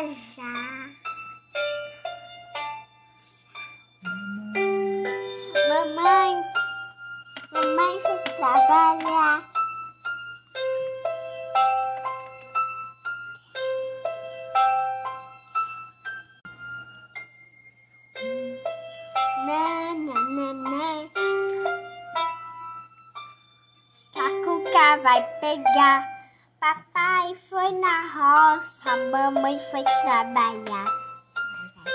viajar. Mamãe, mamãe foi trabalhar. Né, né, né, Que a cuca vai pegar. Papai foi na roça, mamãe foi trabalhar.